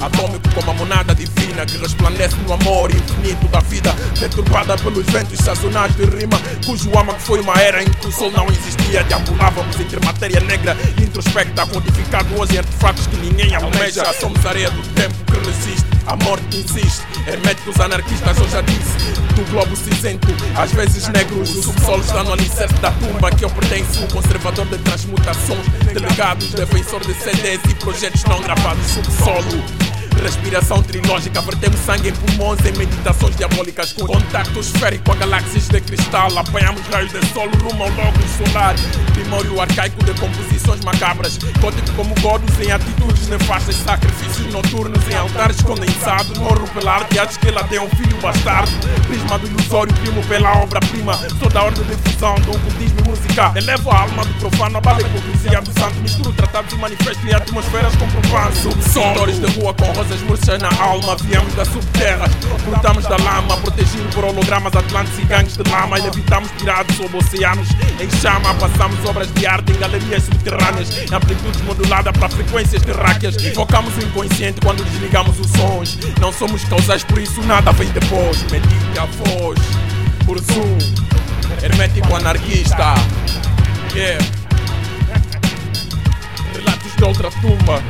Atômico como a monada divina que resplandece no amor infinito da vida, perturbada pelos ventos sazonais de rima, cujo âmago foi uma era em que o sol não existia. Deambulávamos entre matéria negra introspecta, codificado hoje em artefatos que ninguém almeja. Somos areia do tempo que resiste. A morte insiste, herméticos anarquistas, eu já disse. Do globo cinzento, às vezes negros O subsolo está no alicerce da tumba que eu pertenço. Conservador de transmutações Delegados, defensor de CDs e projetos não gravados Subsolo Respiração trilógica, vertemos sangue em pulmões em meditações diabólicas com contacto esférico a galáxias de cristal. Apanhamos raios de solo rumo ao lóbulo solar. Primórdio arcaico de composições macabras. Código como godos em atitudes nefastas. Sacrifícios noturnos em altares condensados. Morro pela arte antes que ela tenha um filho bastardo. Prisma do ilusório, primo pela obra-prima. Sou da ordem de fusão do ocultismo e música. Elevo a alma do profano, a hipocrisia do santo. Misturo tratados e manifesto em atmosferas com profano. Subsolo. de rua com rosas asas murchas na alma, viemos da subterra, brotamos da lama, protegido por hologramas atlantes e gangues de lama, levitamos tirados sob oceanos. Em chama, passamos obras de arte em galerias subterrâneas, em amplitudes moduladas para frequências terráqueas, invocamos o inconsciente quando desligamos os sons, não somos causais, por isso nada vem depois, medite a voz, por zoom, hermético anarquista, yeah. Relatos de outra tumba